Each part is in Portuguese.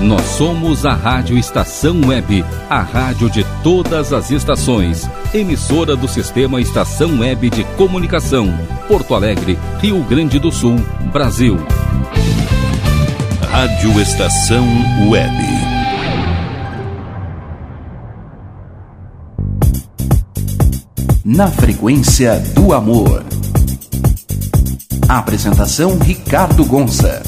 Nós somos a Rádio Estação Web, a rádio de todas as estações. Emissora do Sistema Estação Web de Comunicação. Porto Alegre, Rio Grande do Sul, Brasil. Rádio Estação Web. Na frequência do amor. Apresentação Ricardo Gonça.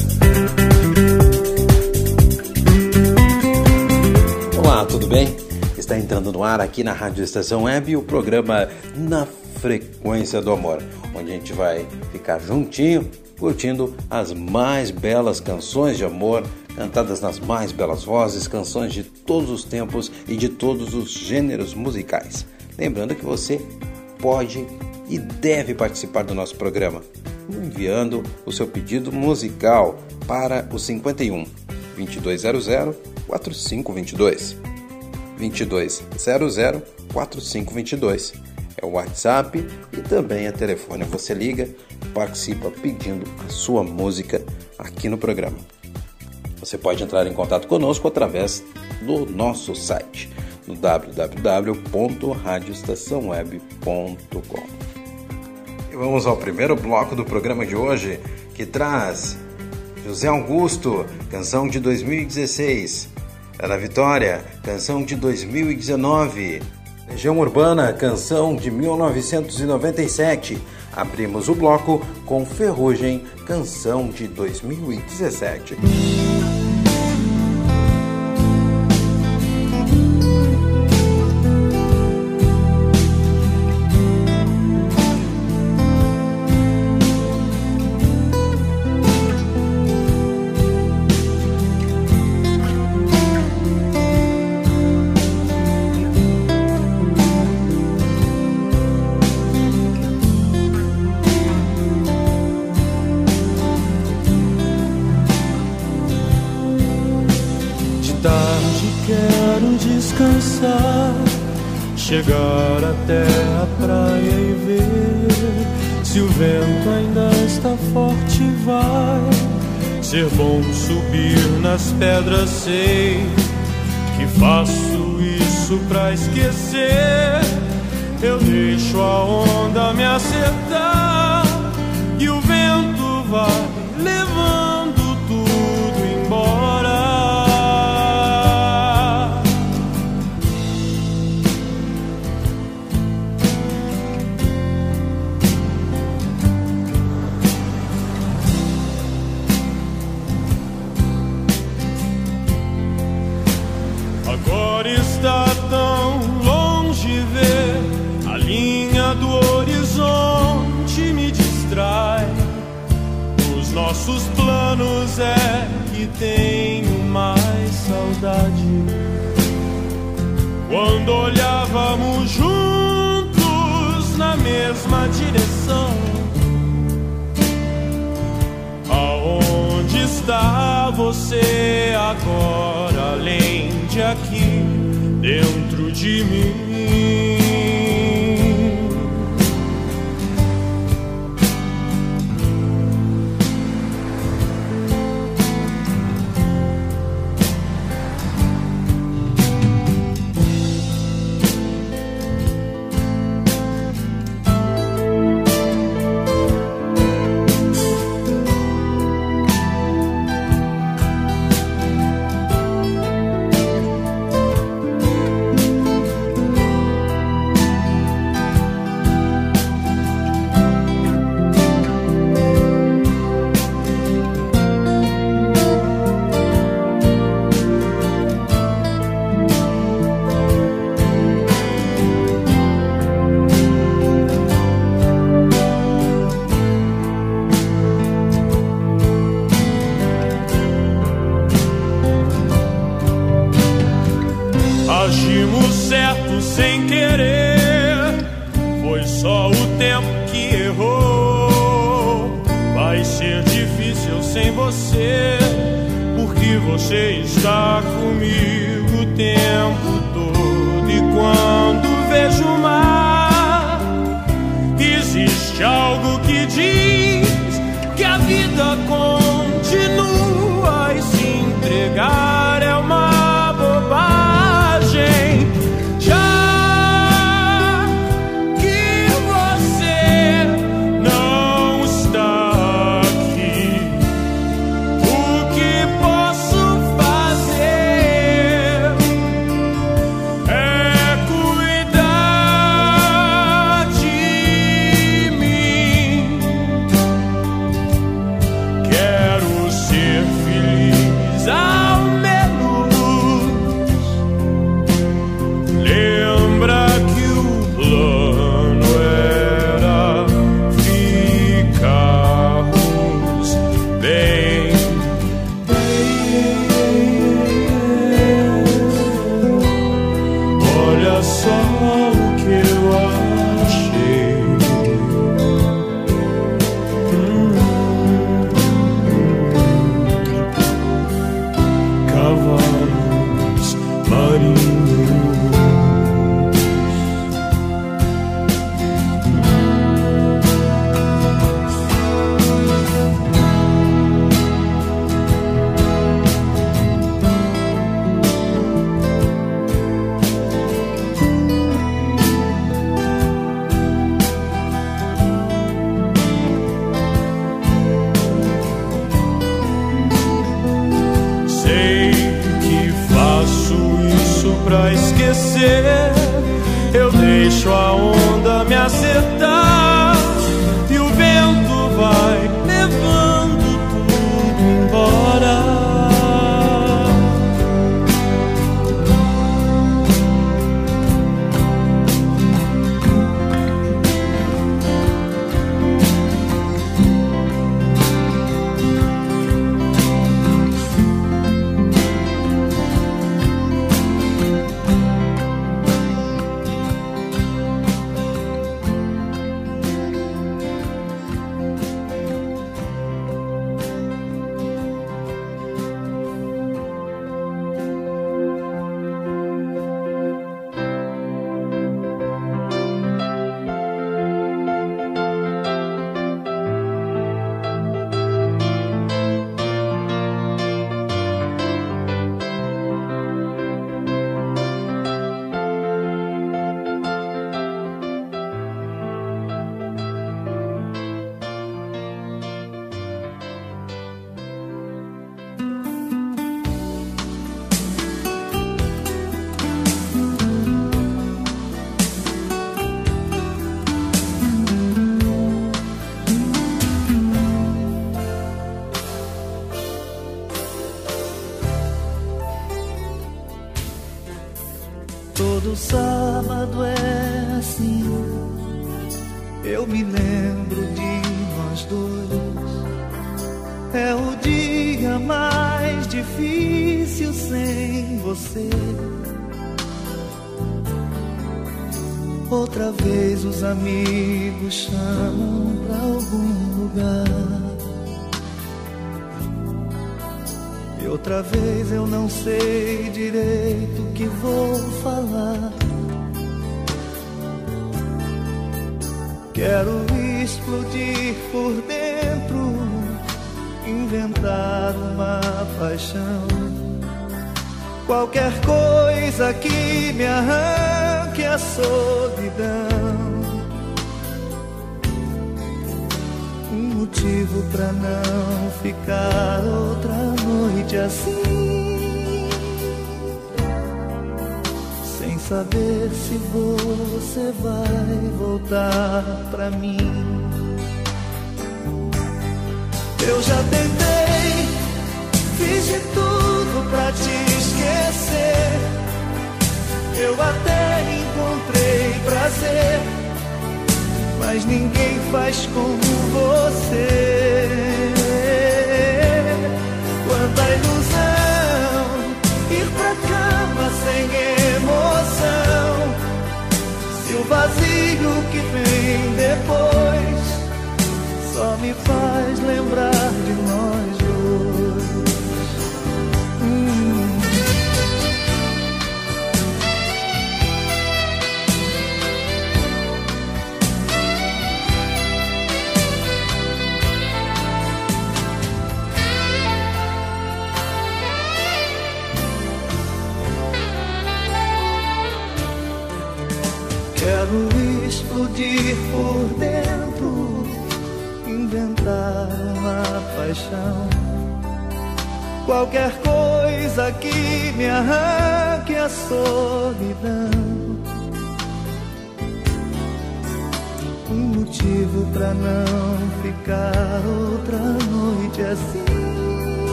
Olá, tudo bem? Está entrando no ar aqui na Rádio Estação Web o programa Na Frequência do Amor, onde a gente vai ficar juntinho curtindo as mais belas canções de amor cantadas nas mais belas vozes, canções de todos os tempos e de todos os gêneros musicais. Lembrando que você pode e deve participar do nosso programa enviando o seu pedido musical para o 51 2200 4522. 2200 4522. É o WhatsApp e também é telefone. Você liga, participa pedindo a sua música aqui no programa. Você pode entrar em contato conosco através do nosso site no www.radioestaçãoweb.com. E vamos ao primeiro bloco do programa de hoje, que traz José Augusto, canção de 2016. Era Vitória, canção de 2019. Legião Urbana, canção de 1997. Abrimos o bloco com Ferrugem, canção de 2017. Sei que faço isso pra esquecer. Eu deixo a onda você agora, além de aqui, dentro de mim?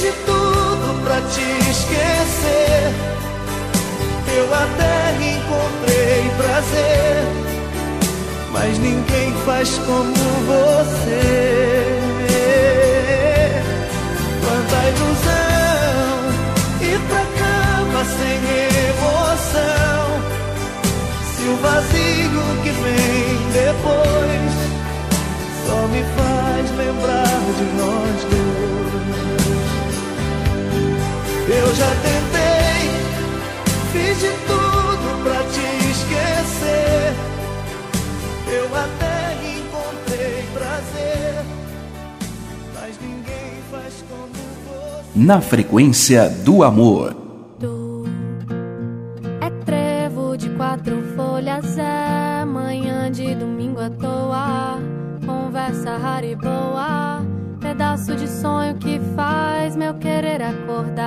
de tudo pra te esquecer. Eu até encontrei prazer, mas ninguém faz como você. Quanta ilusão, ir pra cama sem emoção. Se o vazio que vem depois só me faz lembrar de nós dois. já tentei, fiz de tudo pra te esquecer. Eu até encontrei prazer, mas ninguém faz como você. Na frequência do amor. É trevo de quatro folhas, é manhã de domingo à toa. Conversa rara e boa, pedaço de sonho que faz meu querer acordar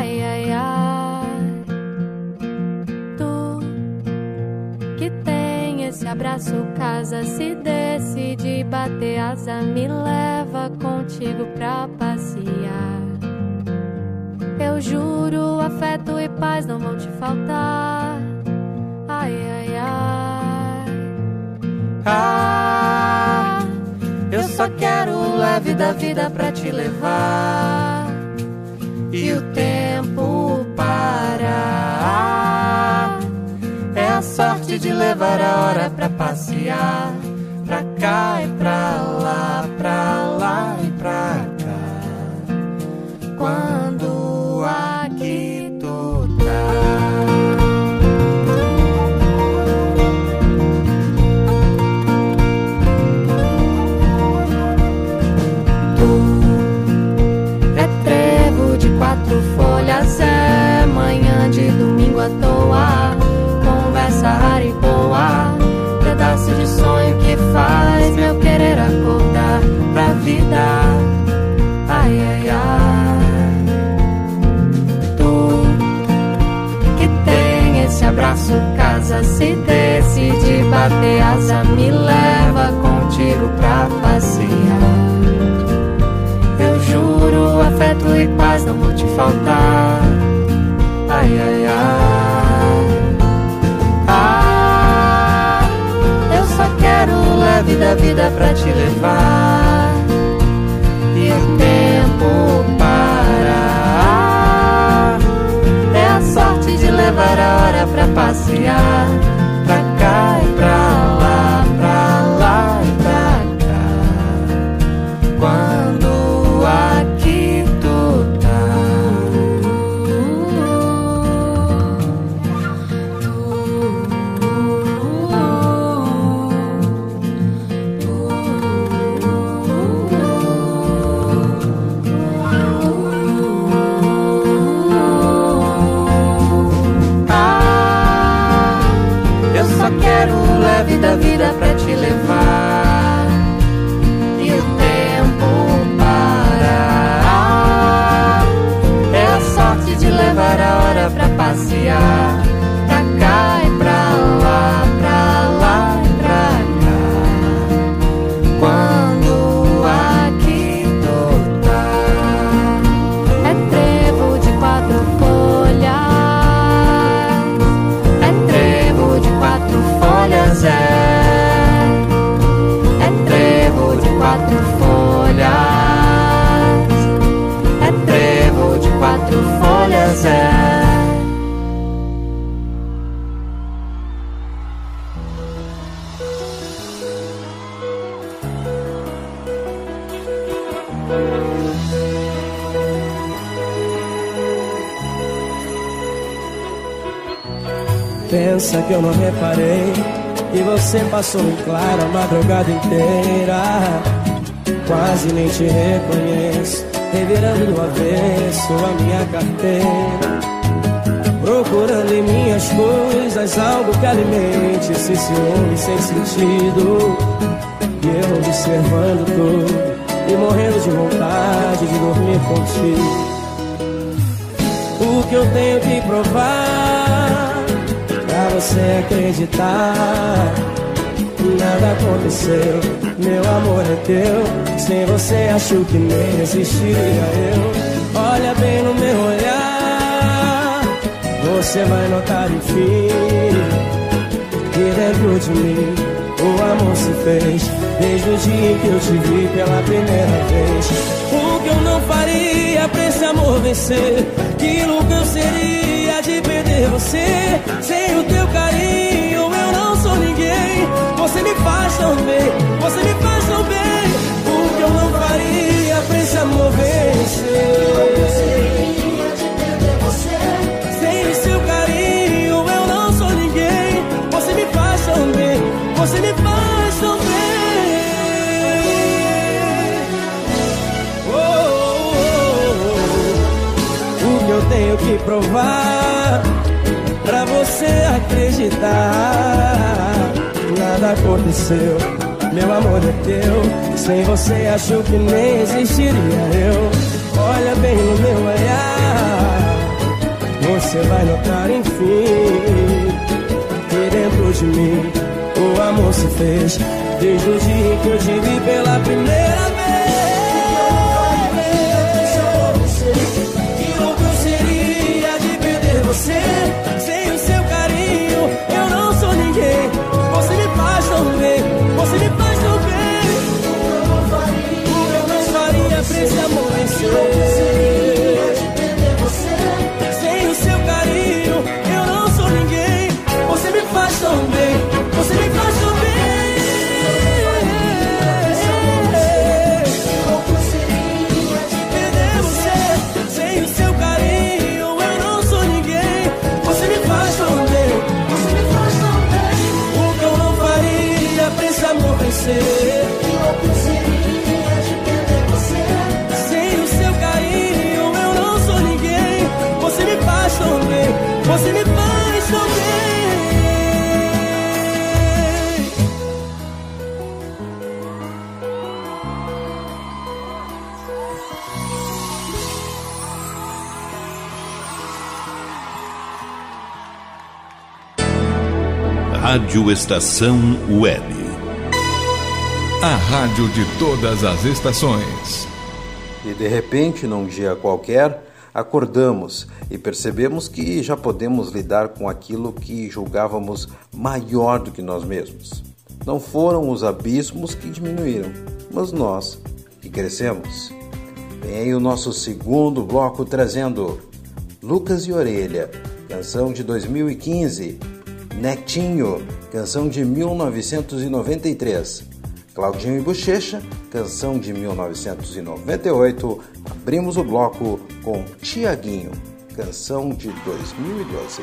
Ai, ai, ai. Tu que tem esse abraço, casa, se decide bater asa, me leva contigo pra passear. Eu juro, afeto e paz não vão te faltar. Ai, ai, ai. Ah, eu só quero o leve da vida pra te levar. E o tempo parar. É a sorte de levar a hora pra passear. Pra cá e pra lá, pra lá e pra cá. Quando abraço, casa, se decide bater asa, me leva contigo pra passear. Eu juro, afeto e paz não vão te faltar. Ai, ai, ai. Ah, eu só quero leve da vida pra te levar. A hora pra passear. Pensa que eu não reparei que você passou em claro a madrugada inteira. Quase nem te reconheço, revirando do avesso a minha carteira. Procurando em minhas coisas algo que alimente esse ciúme sem sentido. E eu observando tudo e morrendo de vontade de dormir contigo. O que eu tenho que provar você acreditar? Nada aconteceu, meu amor é teu. Sem você acho que nem existiria eu. Olha bem no meu olhar, você vai notar enfim que dentro de mim o amor se fez desde o dia em que eu te vi pela primeira vez. O que eu não faria pra esse amor vencer? Que louco eu seria de perder você? Sem o você me faz tão bem, você me faz tão bem. O que eu não faria pra esse amor vencer? Sem seu carinho eu não sou ninguém. Você me faz tão bem, você me faz tão bem. Oh, oh, oh, eu tenho que provar pra você acreditar. Nada aconteceu, meu amor é teu. Sem você acho que nem existiria eu. Olha bem no meu olhar, você vai notar enfim que dentro de mim o amor se fez desde o dia em que eu te vi pela primeira vez. Se amanhecer. Sem eu não sou ninguém. Você me faz você me faz sem o seu carinho, eu não sou ninguém. Você me faz tão bem, você me faz tão bem. O que eu não faria pra esse amor. Rádio Estação Web. A rádio de todas as estações. E de repente, num dia qualquer, acordamos e percebemos que já podemos lidar com aquilo que julgávamos maior do que nós mesmos. Não foram os abismos que diminuíram, mas nós que crescemos. Vem aí o nosso segundo bloco trazendo Lucas e Orelha, canção de 2015 Netinho, canção de 1993. Claudinho e Bochecha, canção de 1998. Abrimos o bloco com Tiaguinho, canção de 2012.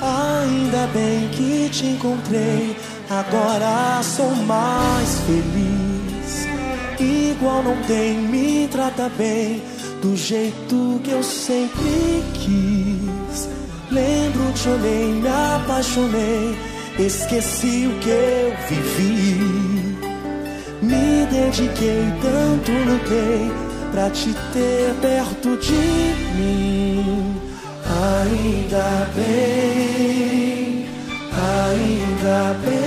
Ainda bem que te encontrei Agora sou mais feliz. Igual não tem, me trata bem. Do jeito que eu sempre quis. Lembro, te olhei, me apaixonei. Esqueci o que eu vivi. Me dediquei, tanto lutei pra te ter perto de mim. Ainda bem, ainda bem.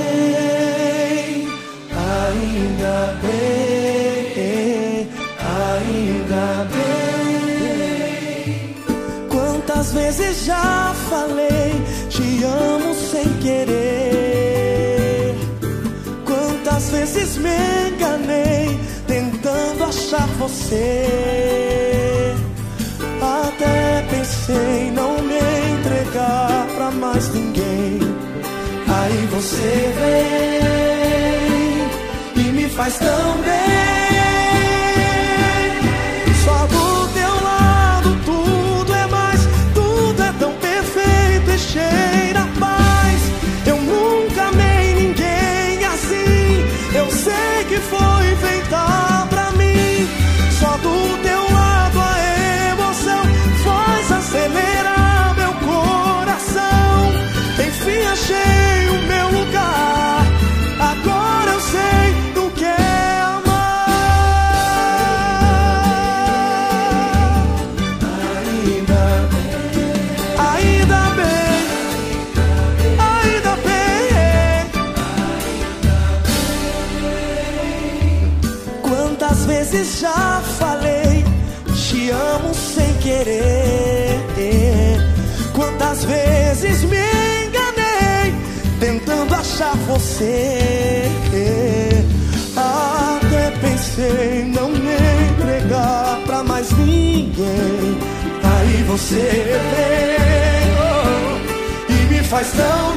Ainda bem, ainda bem. Quantas vezes já falei, te amo sem querer. Quantas vezes me enganei, tentando achar você. Até pensei não me entregar pra mais ninguém. Aí você vem faz tão bem. Você. Até pensei não me entregar pra mais ninguém. Aí você vem oh, e me faz tão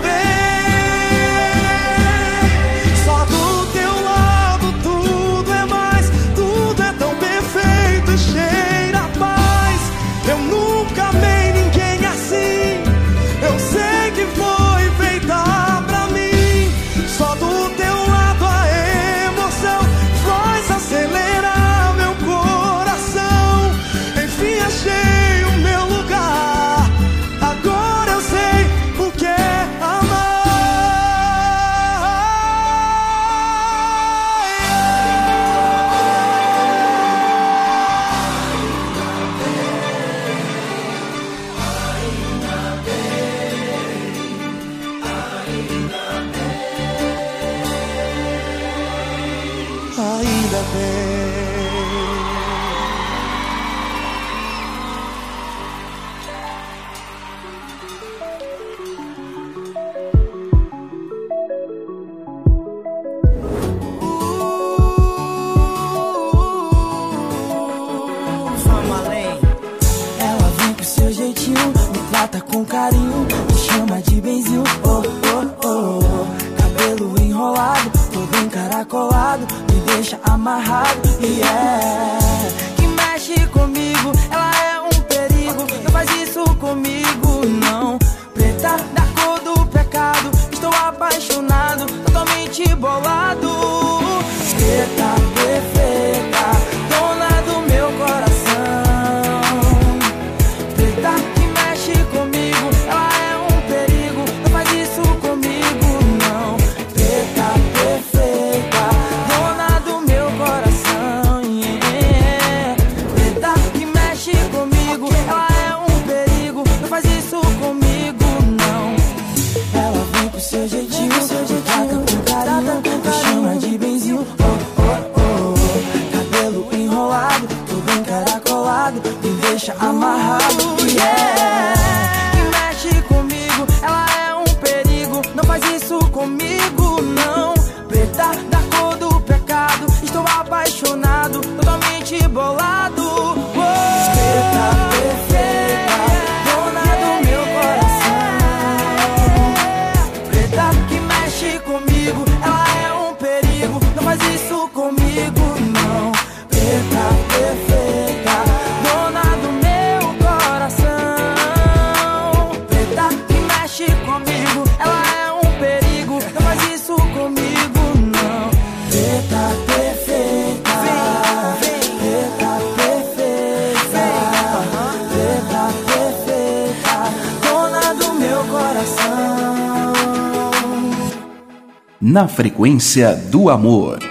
Frequência do Amor.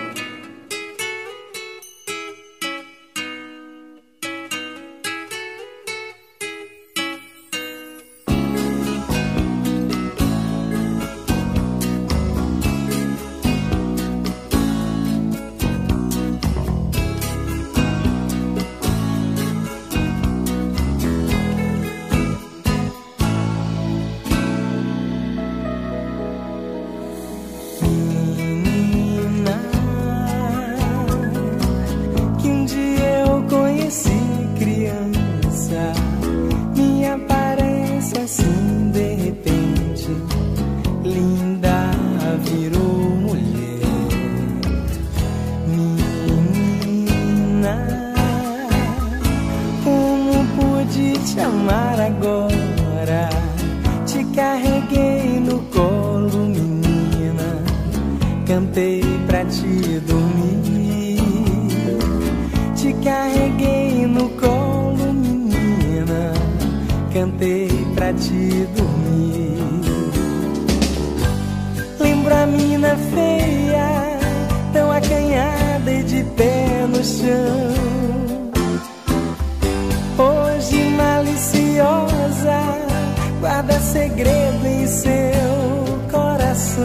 segredo em seu coração.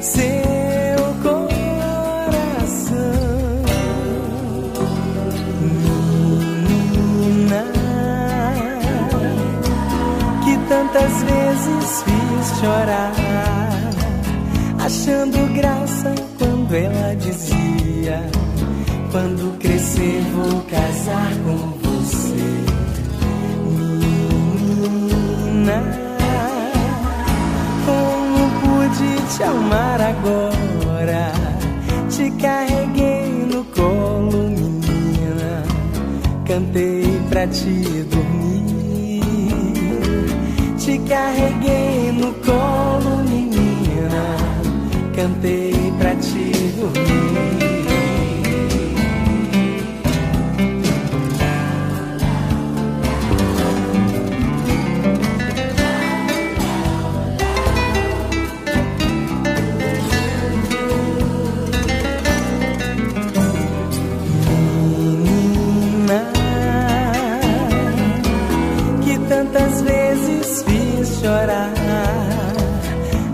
Seu coração, menina, que tantas vezes fiz chorar, achando graça quando ela dizia: Quando crescer, vou casar com você. Né? Como pude te amar agora? Te carreguei no colo, menina. Cantei pra te dormir. Te carreguei no colo, menina. Cantei pra te dormir. Quantas vezes fiz chorar,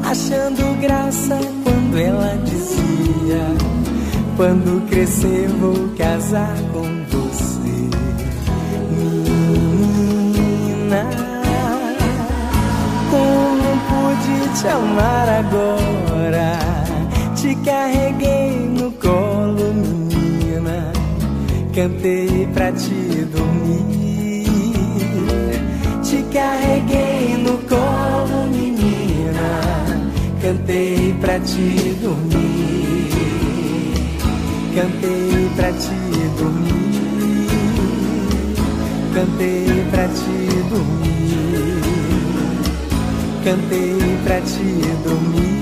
achando graça quando ela dizia: Quando crescer vou casar com você, menina. Como pude te amar agora? Te carreguei no colo, menina. Cantei pra ti carreguei no colo, menina. Cantei pra te dormir. Cantei pra te dormir. Cantei pra te dormir. Cantei pra te dormir.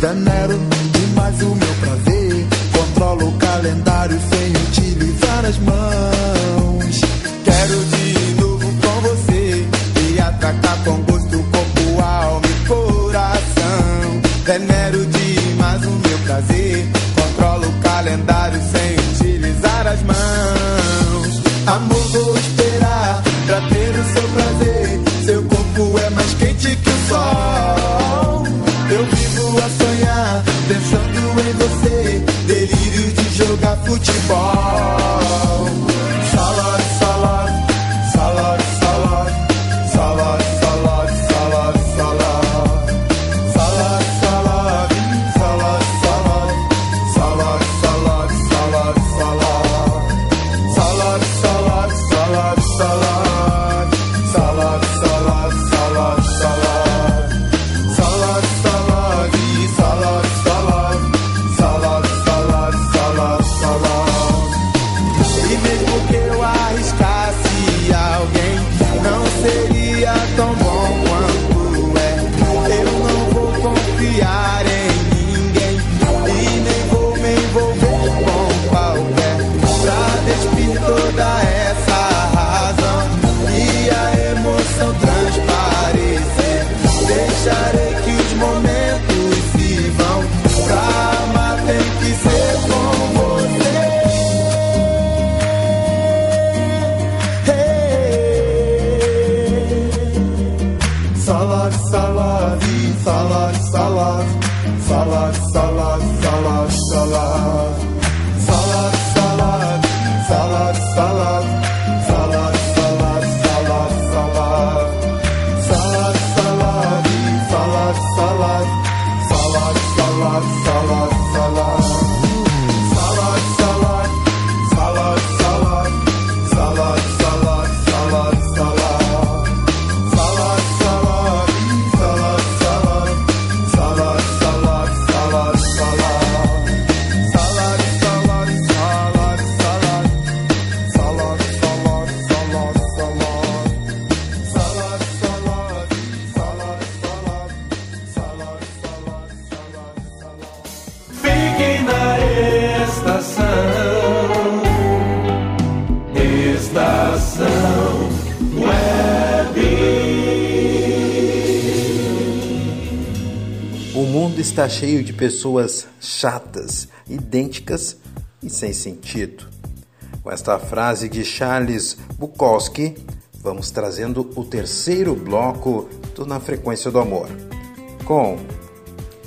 the night cheio de pessoas chatas, idênticas e sem sentido. Com esta frase de Charles Bukowski, vamos trazendo o terceiro bloco do Na Frequência do Amor, com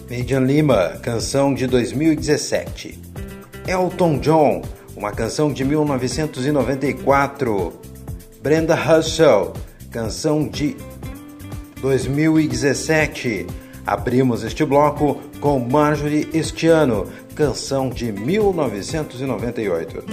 Median Lima, canção de 2017, Elton John, uma canção de 1994, Brenda Russell, canção de 2017. Abrimos este bloco com Marjorie Estiano, canção de 1998.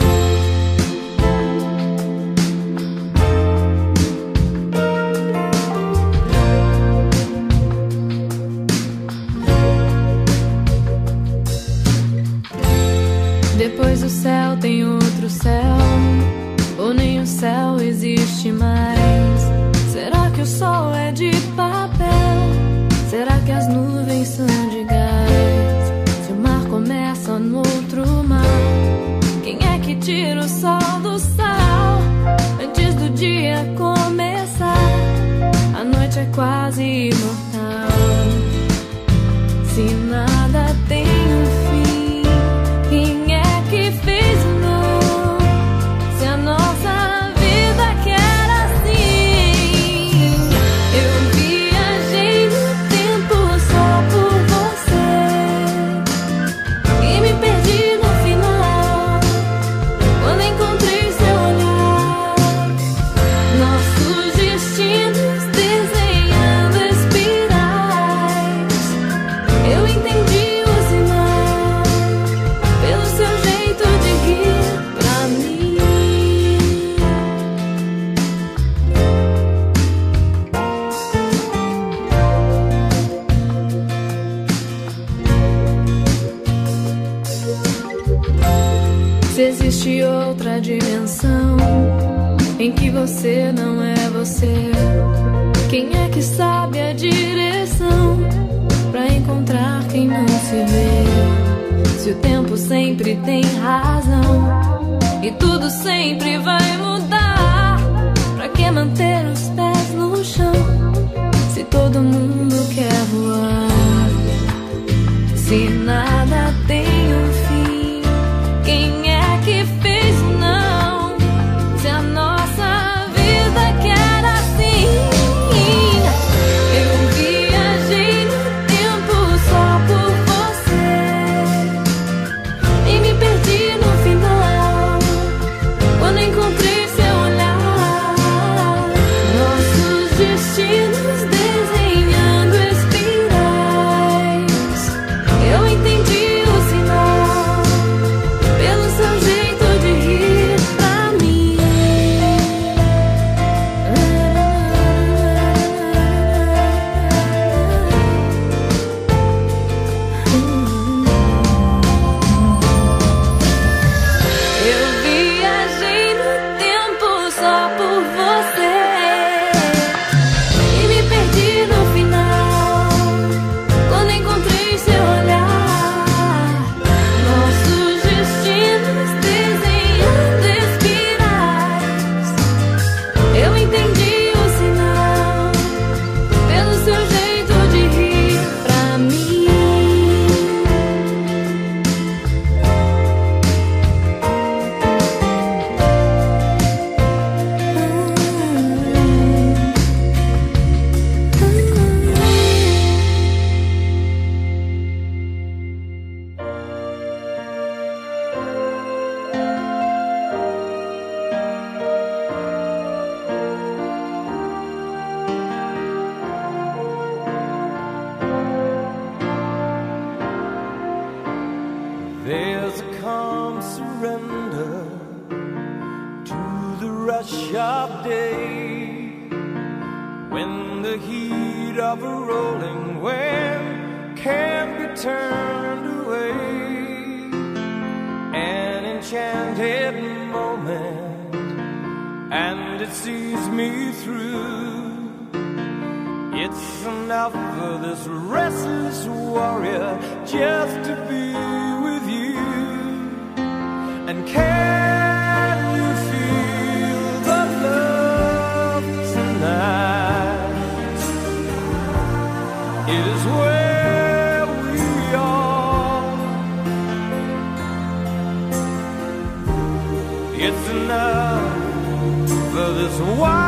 just to be with you. And can you feel the love tonight? It is where we are. It's enough for this wild.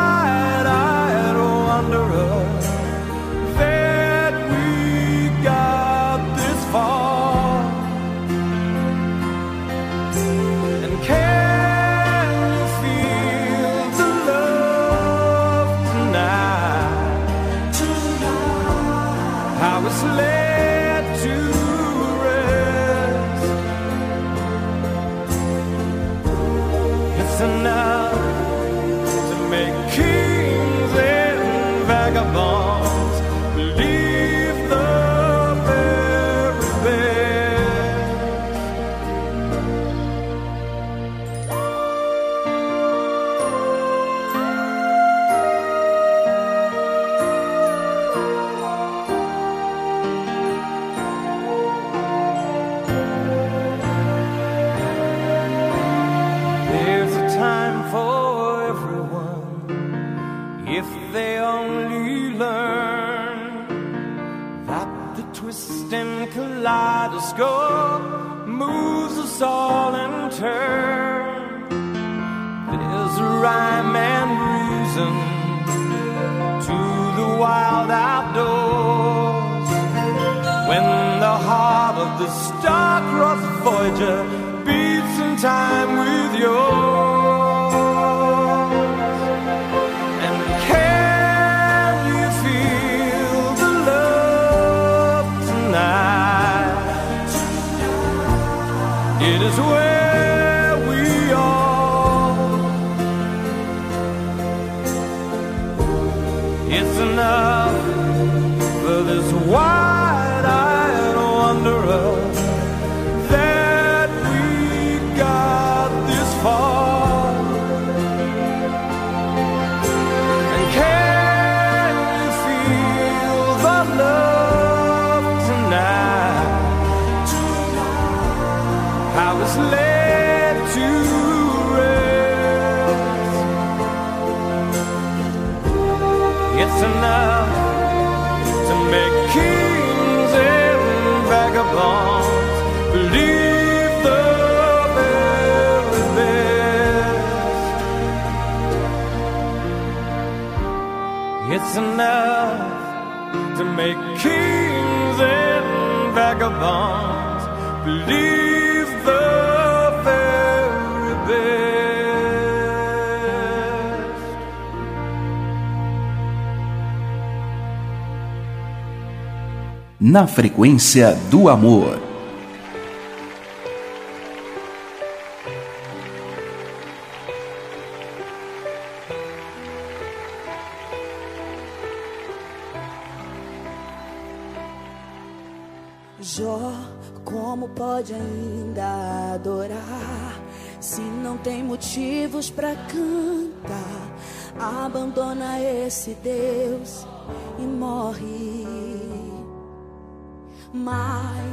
Na frequência do amor.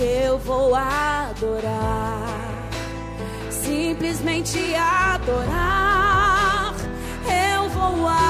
Eu vou adorar, simplesmente adorar, eu vou adorar.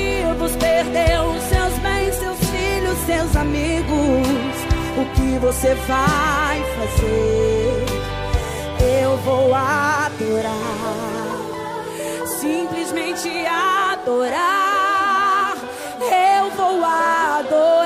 amigos, o que você vai fazer? Eu vou adorar, simplesmente adorar. Eu vou adorar.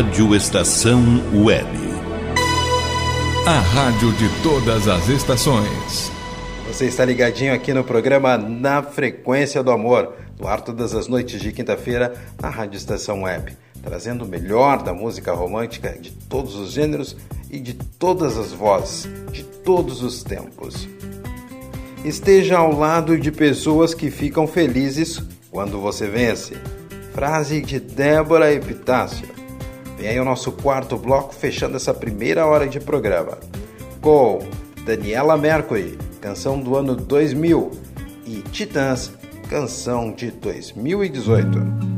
Rádio Estação Web. A rádio de todas as estações. Você está ligadinho aqui no programa Na Frequência do Amor, no ar todas as noites de quinta-feira na Rádio Estação Web, trazendo o melhor da música romântica de todos os gêneros e de todas as vozes, de todos os tempos. Esteja ao lado de pessoas que ficam felizes quando você vence. Frase de Débora Epitácio. Vem aí o nosso quarto bloco fechando essa primeira hora de programa. Com Daniela Mercury, canção do ano 2000, e Titãs, canção de 2018.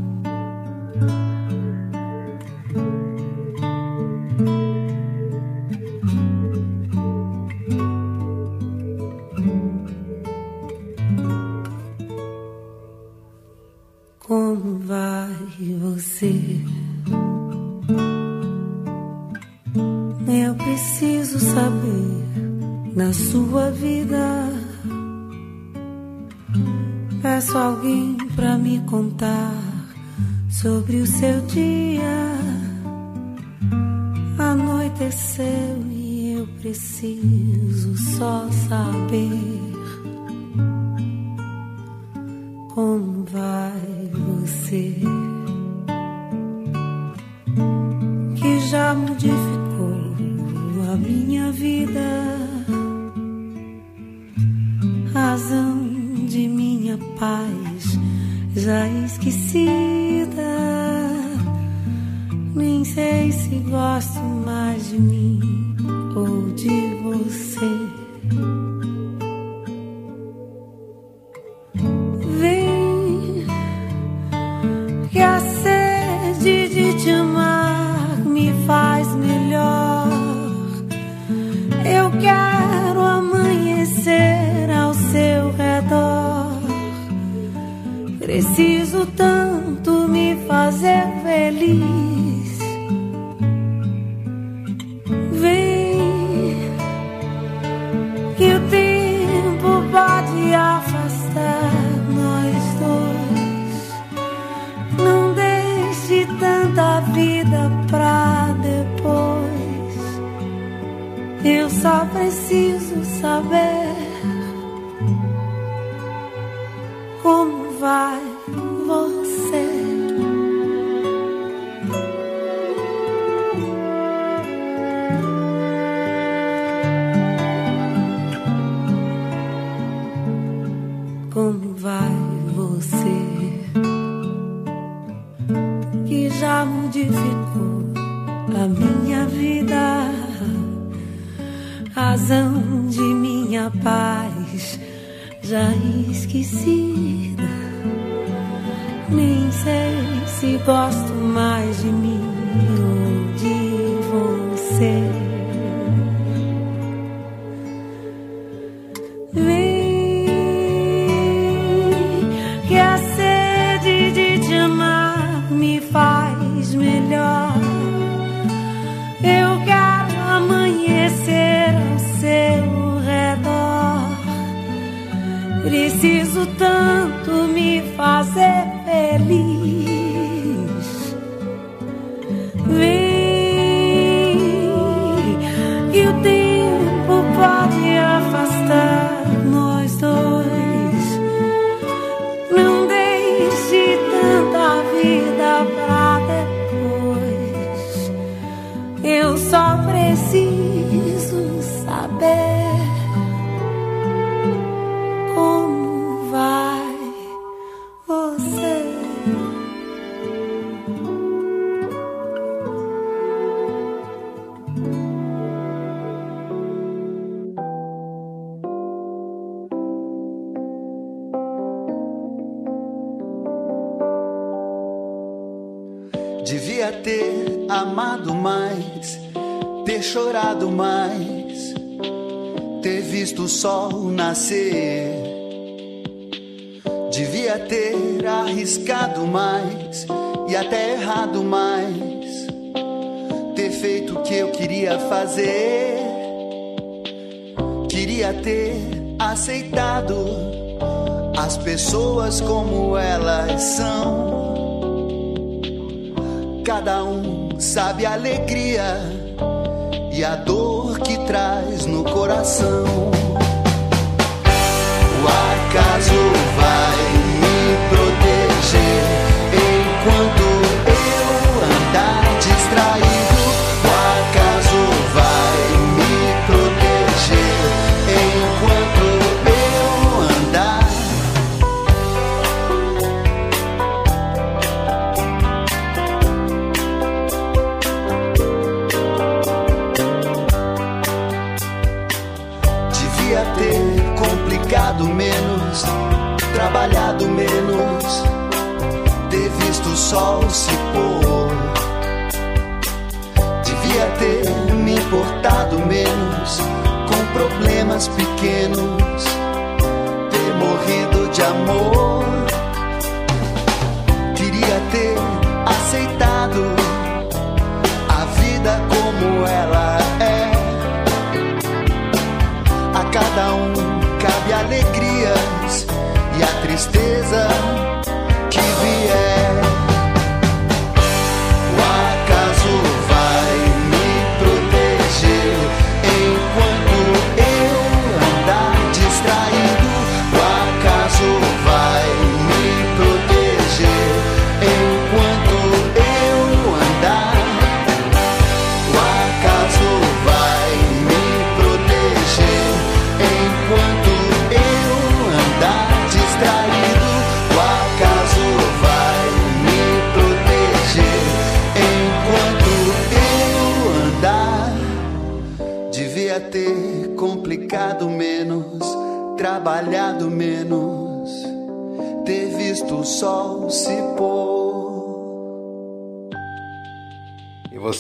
Só preciso saber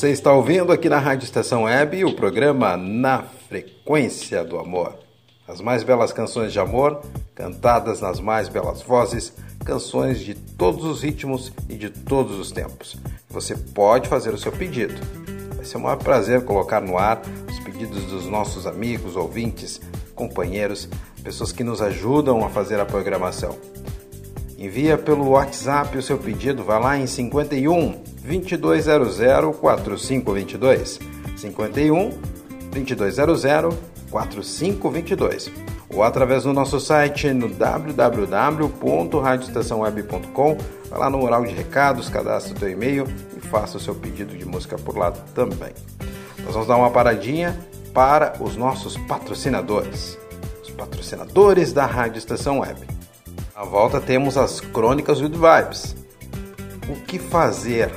você está ouvindo aqui na Rádio Estação Web o programa Na Frequência do Amor. As mais belas canções de amor, cantadas nas mais belas vozes, canções de todos os ritmos e de todos os tempos. Você pode fazer o seu pedido. Vai ser um maior prazer colocar no ar os pedidos dos nossos amigos, ouvintes, companheiros, pessoas que nos ajudam a fazer a programação. Envia pelo WhatsApp o seu pedido, vai lá em 51 2200 4522. 51 2200 4522. Ou através do nosso site no www.radioestaçãoweb.com. Vai lá no mural de recados, cadastre o teu e-mail e faça o seu pedido de música por lá também. Nós vamos dar uma paradinha para os nossos patrocinadores. Os patrocinadores da Rádio Estação Web. À volta temos as Crônicas Good Vibes. O que fazer?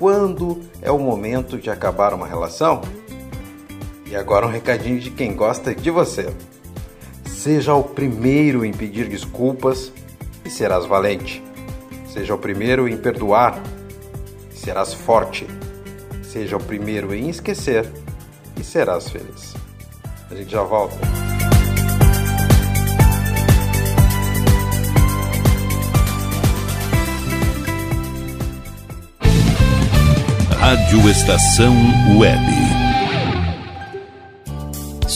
Quando é o momento de acabar uma relação? E agora um recadinho de quem gosta de você. Seja o primeiro em pedir desculpas e serás valente. Seja o primeiro em perdoar e serás forte. Seja o primeiro em esquecer e serás feliz. A gente já volta. Rádio Estação Web.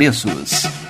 preços.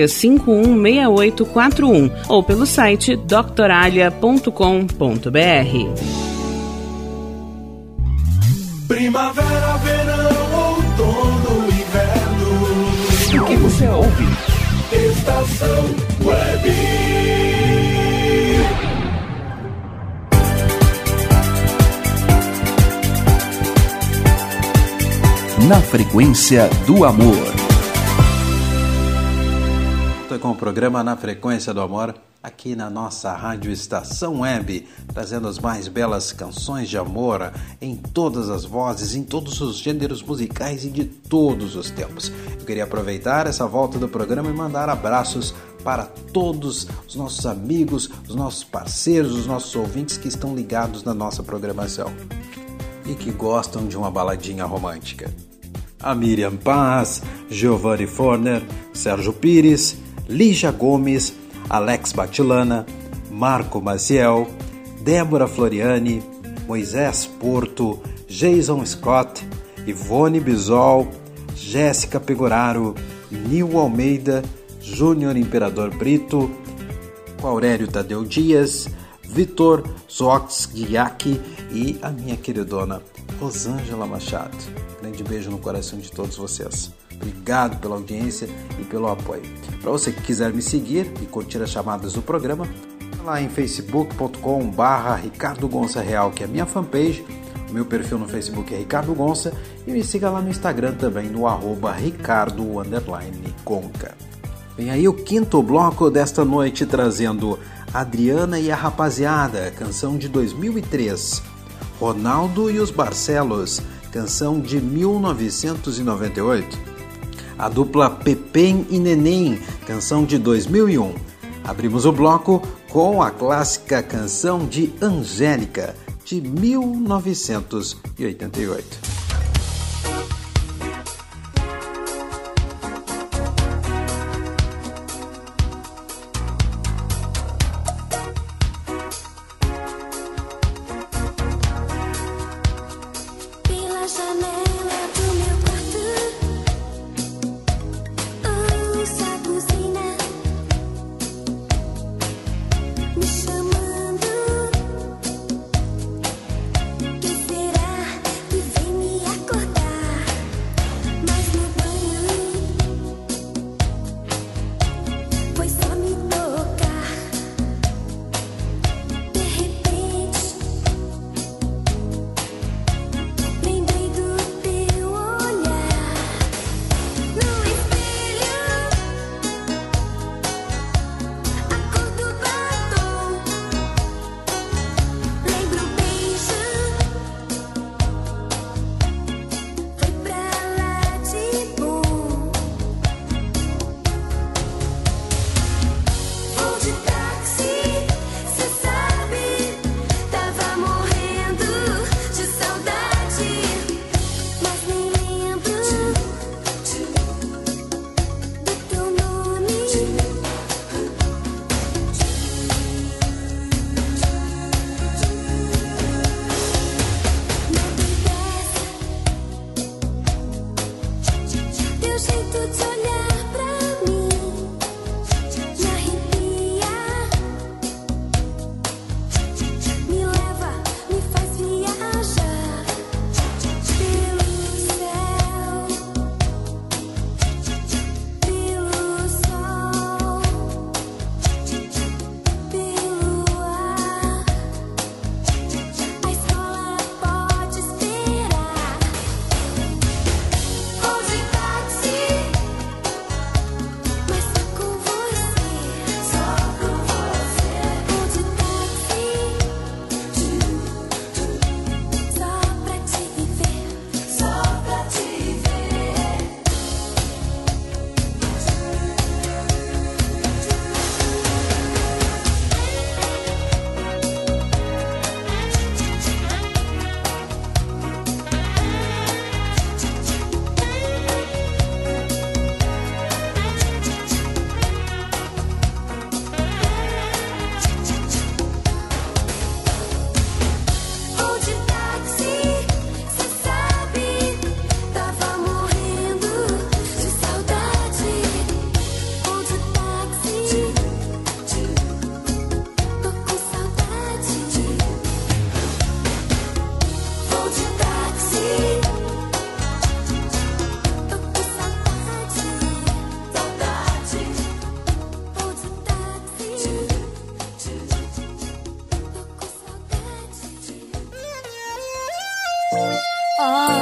33516841 ou pelo site doctoralha.com.br. Primavera, verão, outono, inverno. O que você ouve? Estação Web. Na frequência do amor com o programa Na Frequência do Amor, aqui na nossa rádio Estação Web, trazendo as mais belas canções de amor em todas as vozes, em todos os gêneros musicais e de todos os tempos. Eu queria aproveitar essa volta do programa e mandar abraços para todos os nossos amigos, os nossos parceiros, os nossos ouvintes que estão ligados na nossa programação e que gostam de uma baladinha romântica. A Miriam Paz, Giovanni Forner, Sérgio Pires, Lígia Gomes, Alex Batilana, Marco Maciel, Débora Floriani, Moisés Porto, Jason Scott, Ivone Bisol, Jéssica Pegoraro, Nil Almeida, Júnior Imperador Brito, Aurélio Tadeu Dias, Vitor Zox Guiac e a minha queridona Rosângela Machado. Grande beijo no coração de todos vocês. Obrigado pela audiência e pelo apoio. Para você que quiser me seguir e curtir as chamadas do programa, lá em facebook.com barra Ricardo Gonça Real, que é a minha fanpage. O meu perfil no Facebook é Ricardo Gonça e me siga lá no Instagram também no arroba Ricardo Conca. Vem aí o quinto bloco desta noite trazendo Adriana e a Rapaziada, canção de 2003. Ronaldo e os Barcelos, canção de 1998 a dupla Pepem e Neném, canção de 2001. Abrimos o bloco com a clássica canção de Angélica, de 1988. Oh.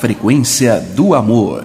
frequência do amor.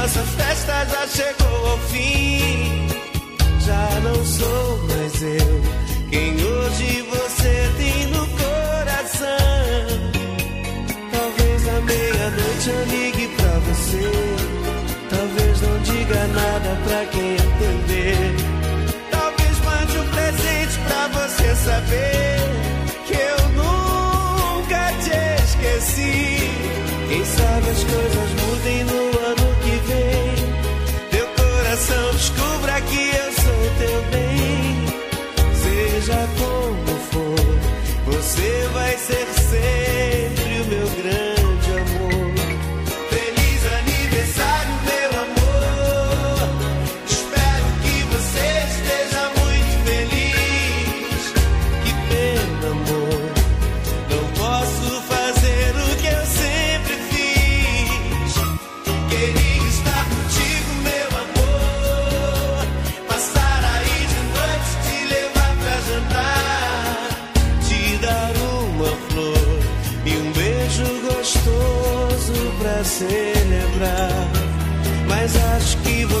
Nossa festa já chegou ao fim. Já não sou mais eu quem hoje você tem no coração. Talvez à meia-noite eu ligue pra você. Talvez não diga nada pra quem entender. Talvez mande um presente pra você saber.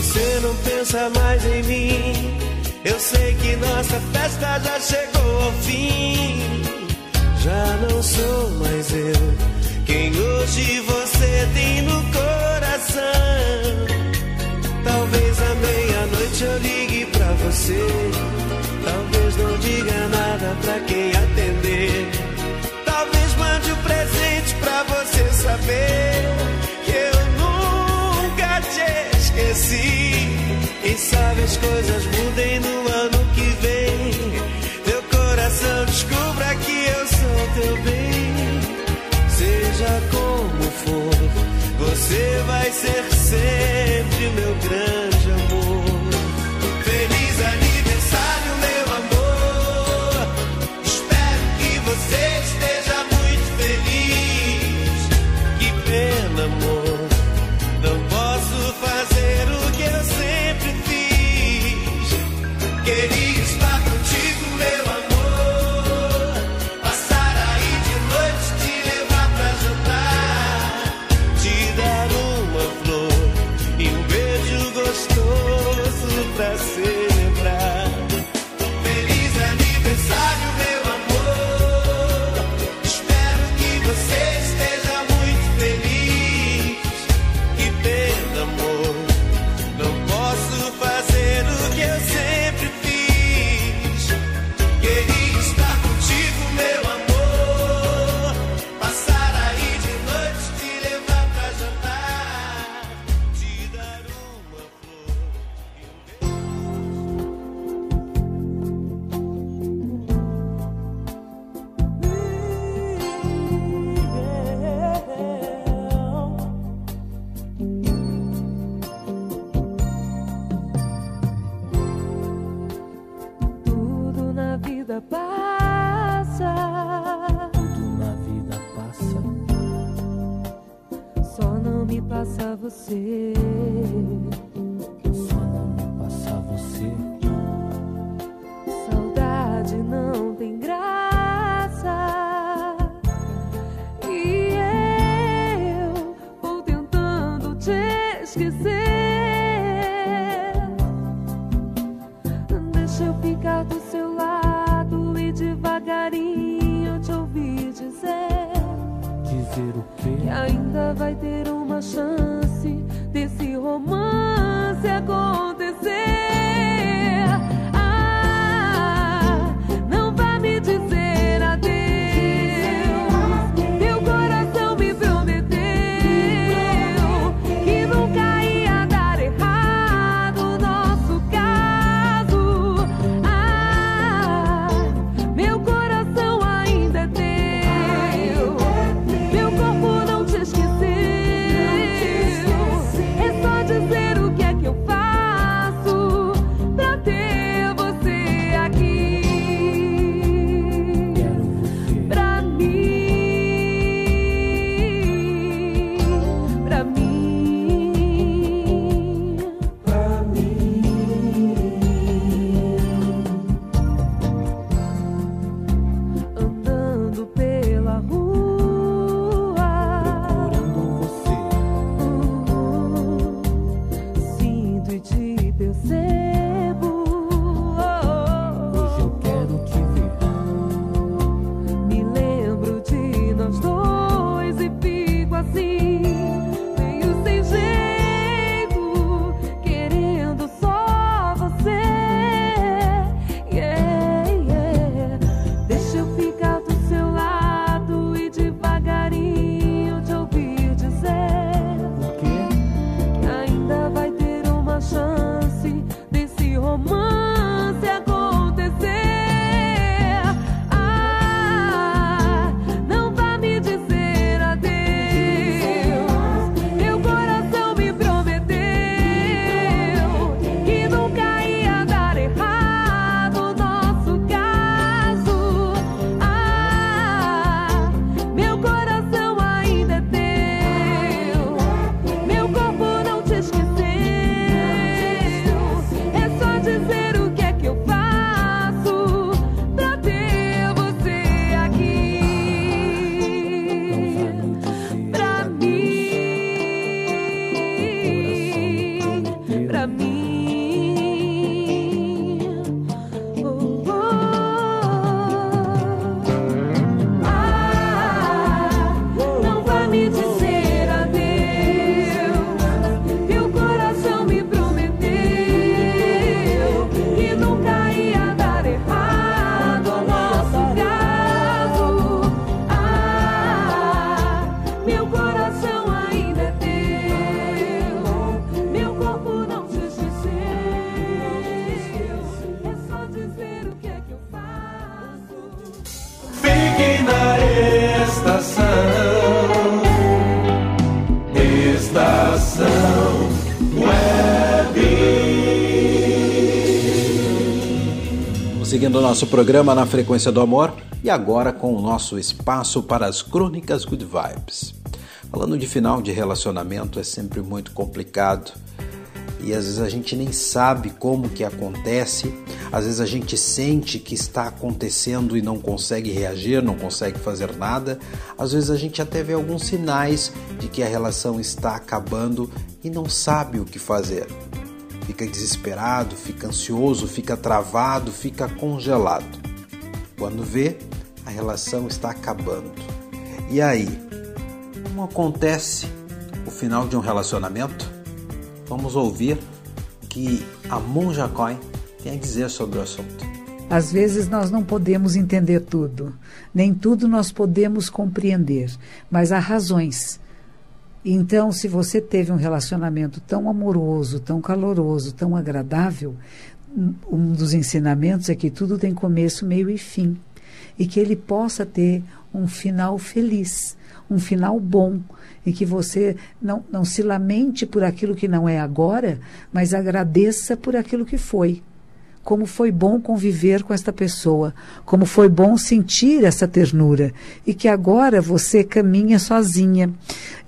você não pensa mais em mim. Eu sei que nossa festa já chegou ao fim. Já não sou mais eu quem hoje você tem no coração. Talvez à meia-noite eu ligue pra você. Talvez não diga nada pra quem atender. Talvez mande um presente pra você saber. talvez coisas mudem no ano que vem. Teu coração descubra que eu sou teu bem. Seja como for, você vai ser seu. Nosso programa na Frequência do Amor e agora com o nosso espaço para as crônicas Good Vibes. Falando de final de relacionamento é sempre muito complicado. E às vezes a gente nem sabe como que acontece, às vezes a gente sente que está acontecendo e não consegue reagir, não consegue fazer nada, às vezes a gente até vê alguns sinais de que a relação está acabando e não sabe o que fazer fica desesperado, fica ansioso, fica travado, fica congelado. Quando vê, a relação está acabando. E aí, como acontece o final de um relacionamento? Vamos ouvir o que a Monja tem a dizer sobre o assunto. Às vezes nós não podemos entender tudo, nem tudo nós podemos compreender, mas há razões. Então, se você teve um relacionamento tão amoroso, tão caloroso, tão agradável, um dos ensinamentos é que tudo tem começo, meio e fim. E que ele possa ter um final feliz, um final bom. E que você não, não se lamente por aquilo que não é agora, mas agradeça por aquilo que foi como foi bom conviver com esta pessoa, como foi bom sentir essa ternura e que agora você caminha sozinha.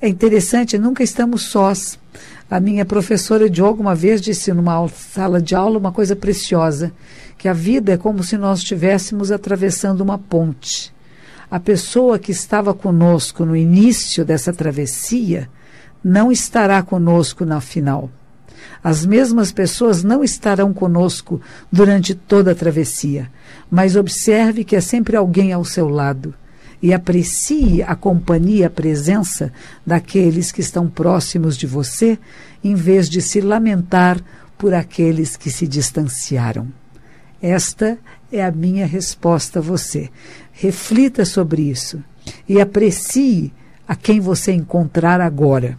É interessante, nunca estamos sós. A minha professora de yoga uma vez disse numa sala de aula uma coisa preciosa, que a vida é como se nós estivéssemos atravessando uma ponte. A pessoa que estava conosco no início dessa travessia não estará conosco na final. As mesmas pessoas não estarão conosco durante toda a travessia, mas observe que é sempre alguém ao seu lado e aprecie a companhia, a presença daqueles que estão próximos de você, em vez de se lamentar por aqueles que se distanciaram. Esta é a minha resposta a você. Reflita sobre isso e aprecie a quem você encontrar agora.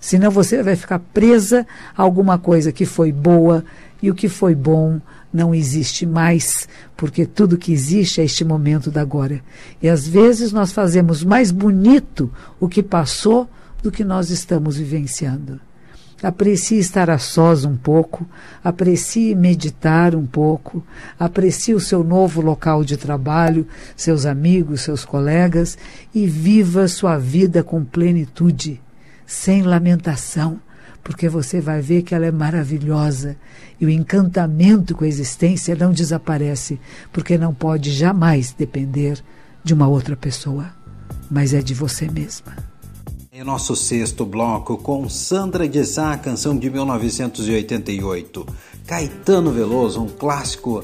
Senão você vai ficar presa a alguma coisa que foi boa e o que foi bom não existe mais, porque tudo que existe é este momento da agora. E às vezes nós fazemos mais bonito o que passou do que nós estamos vivenciando. Aprecie estar a sós um pouco, aprecie meditar um pouco, aprecie o seu novo local de trabalho, seus amigos, seus colegas e viva sua vida com plenitude, sem lamentação, porque você vai ver que ela é maravilhosa e o encantamento com a existência não desaparece, porque não pode jamais depender de uma outra pessoa, mas é de você mesma. Em nosso sexto bloco, com Sandra de Sá, canção de 1988. Caetano Veloso, um clássico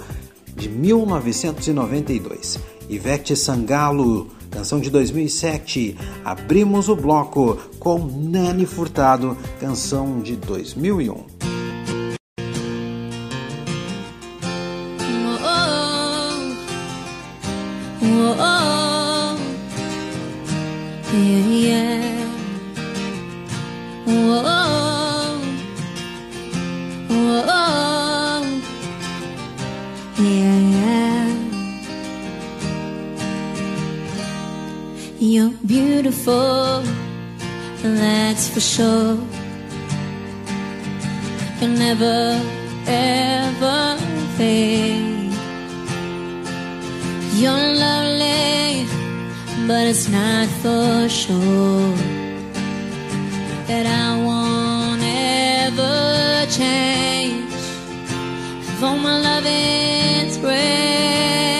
de 1992. Ivete Sangalo, canção de 2007. Abrimos o bloco com Nani Furtado, canção de 2001. You're beautiful, that's for sure. You'll never, ever fade. You're lovely, but it's not for sure that I won't ever change. Though my love is great,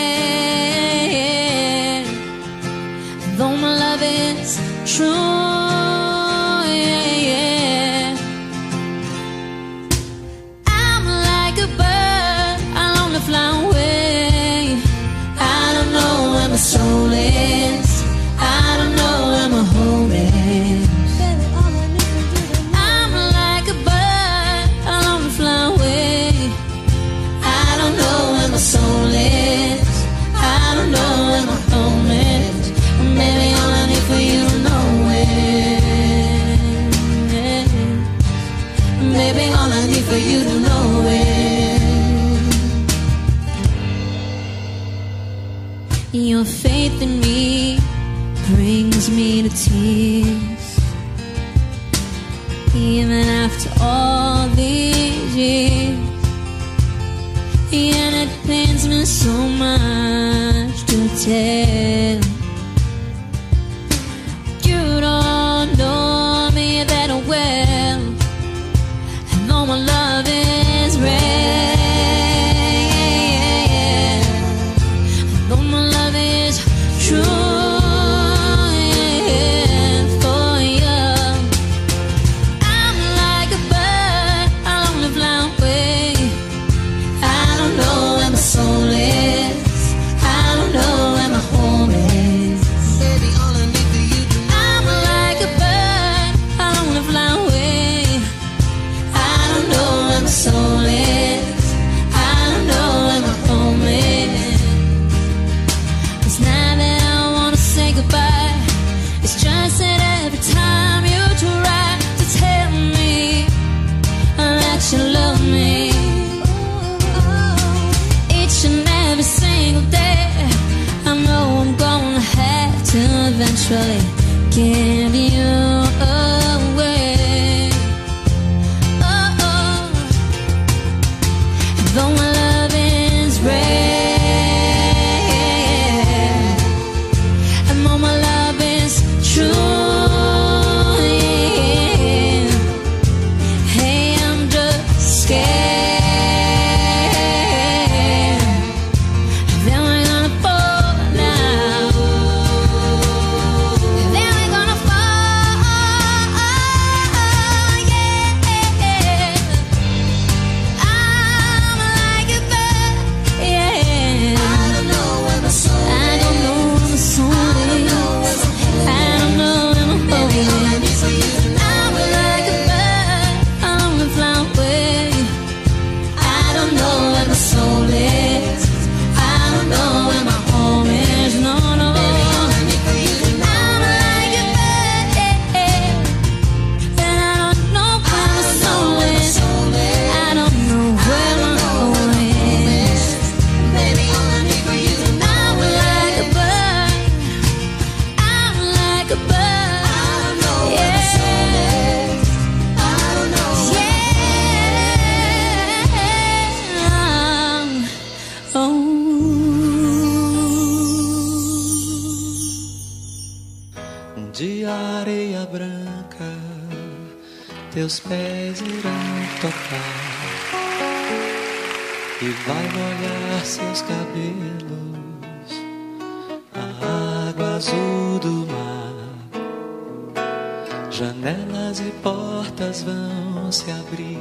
Janelas e portas vão se abrir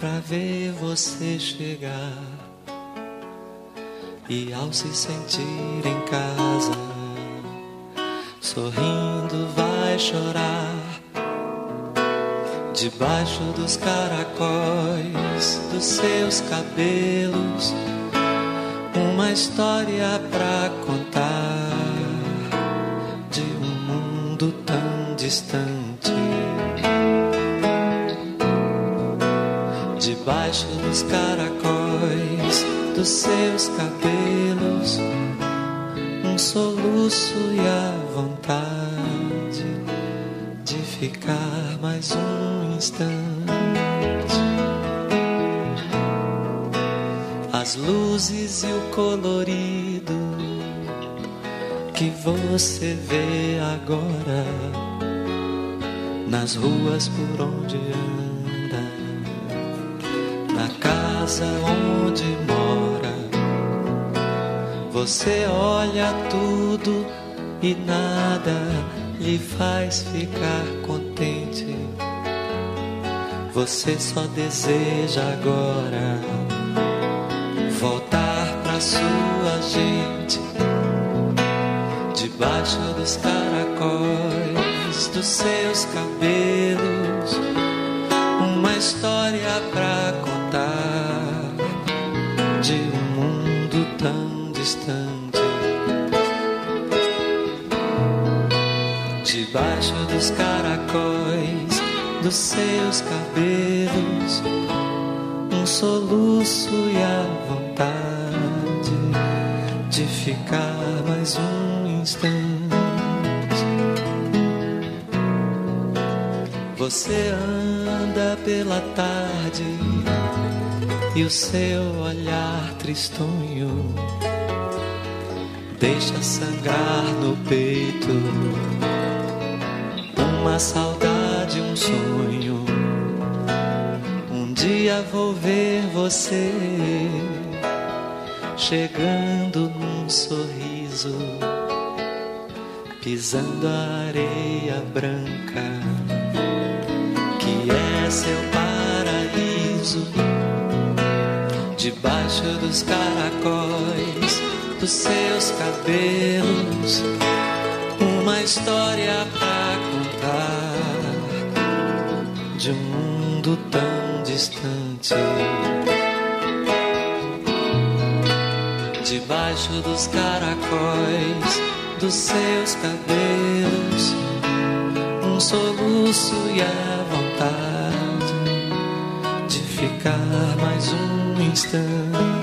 pra ver você chegar. E ao se sentir em casa, sorrindo vai chorar. Debaixo dos caracóis dos seus cabelos, uma história pra contar Dos caracóis dos seus cabelos, um soluço e a vontade de ficar mais um instante. As luzes e o colorido que você vê agora nas ruas por onde anda, casa onde mora. Você olha tudo e nada lhe faz ficar contente. Você só deseja agora voltar pra sua gente debaixo dos caracóis dos seus cabelos, uma história pra distante. Debaixo dos caracóis dos seus cabelos, um soluço e a vontade de ficar mais um instante. Você anda pela tarde e o seu olhar tristonho deixa sangrar no peito uma saudade, um sonho. Um dia vou ver você chegando num sorriso, pisando a areia branca, que é seu paraíso, debaixo dos caracóis dos seus cabelos, uma história pra contar de um mundo tão distante. debaixo dos caracóis dos seus cabelos, um soluço e a vontade de ficar mais um instante.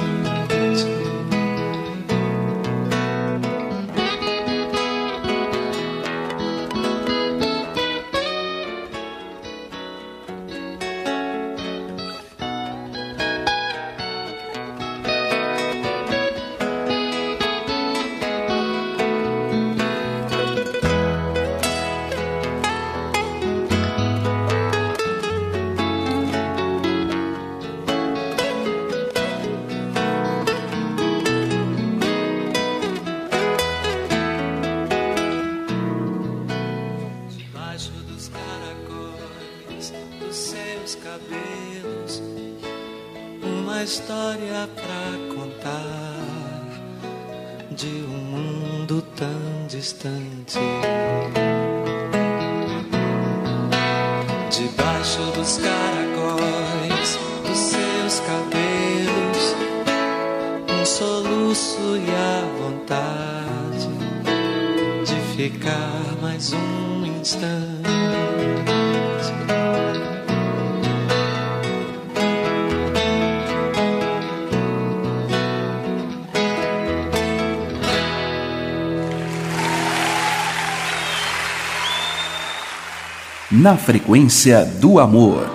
Uma história pra contar de um mundo tão distante. Debaixo dos caracóis dos seus cabelos, um soluço e a vontade de ficar mais um instante. Na frequência do amor.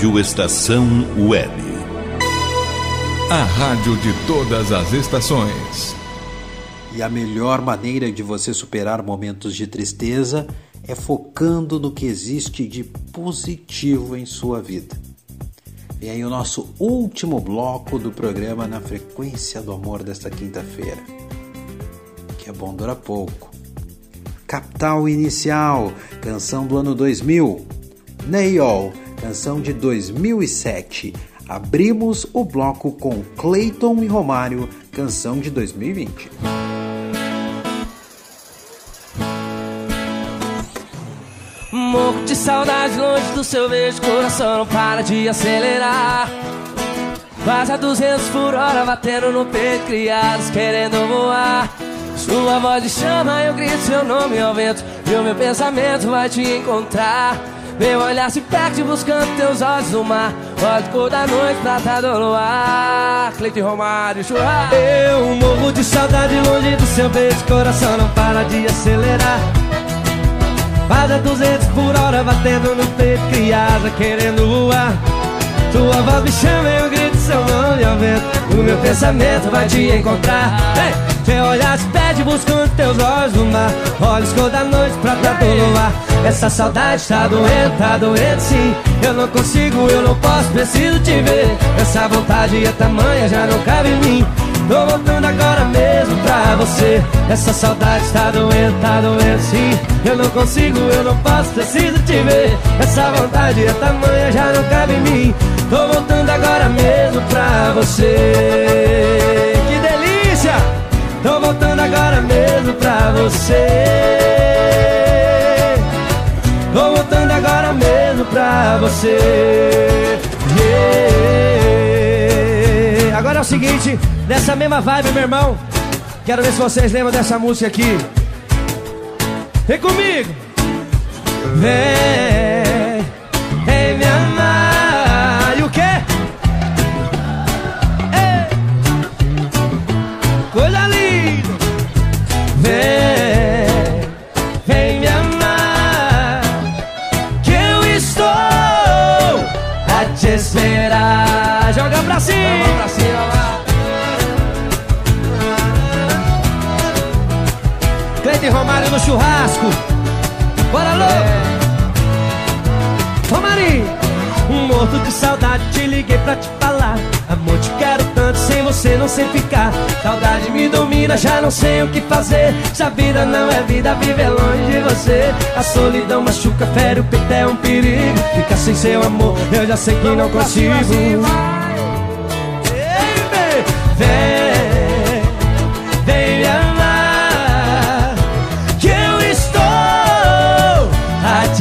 Rádio Estação Web. A rádio de todas as estações. E a melhor maneira de você superar momentos de tristeza é focando no que existe de positivo em sua vida. Vem aí o nosso último bloco do programa Na Frequência do Amor desta quinta-feira. Que é bom dura pouco. Capital Inicial, canção do ano 2000. Neyol, canção de 2007. Abrimos o bloco com Clayton e Romário, canção de 2020. Morro de saudade longe do seu beijo, coração não para de acelerar. Quase a 200 por hora, batendo no peito, criados querendo voar. Sua voz me chama, eu grito seu nome ao vento, e o meu pensamento vai te encontrar. Meu olhar se perde buscando teus olhos no mar, olhos cor da noite, prata do luar. Cleiton Romário, churrasco. Eu morro de saudade longe do seu beijo, coração não para de acelerar. Faz a 200 por hora batendo no peito Criada querendo voar Tua voz me chama, eu grito seu nome ao vento O meu pensamento vai te encontrar hey! Teu olhar se pede buscando teus olhos no mar. Olhos cor da noite, prata do luar Essa saudade tá doendo, tá doendo sim. Eu não consigo, eu não posso, preciso te ver. Essa vontade é tamanha, já não cabe em mim. Tô voltando agora mesmo pra você. Essa saudade tá doendo, tá doendo sim. Eu não consigo, eu não posso, preciso te ver. Essa vontade é tamanha, já não cabe em mim. Tô voltando agora mesmo pra você. Que delícia! Tô voltando agora mesmo pra você Tô voltando agora mesmo pra você Yeah. Agora é o seguinte, nessa mesma vibe, meu irmão Quero ver se vocês lembram dessa música aqui Vem comigo! Vem, no churrasco. Bora, louco! Ô, Um Morto de saudade, te liguei pra te falar. Amor, te quero tanto, sem você não sei ficar. Saudade me domina, já não sei o que fazer. Se a vida não é vida, viver longe de você. A solidão machuca, fere o peito, é um perigo. Ficar sem seu amor, eu já sei que não consigo.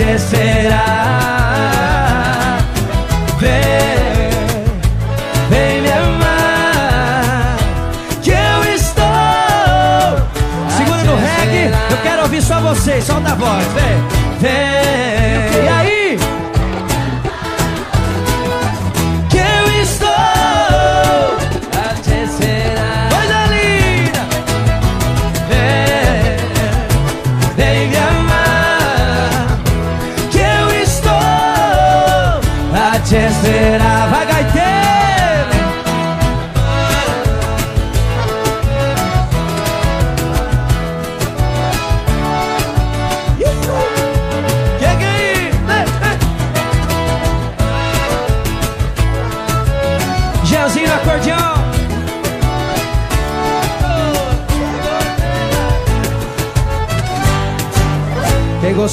amanhecerá. Vem, vem me amar, que eu estou. Segura no reggae, eu quero ouvir só vocês, solta a voz, vem, vem.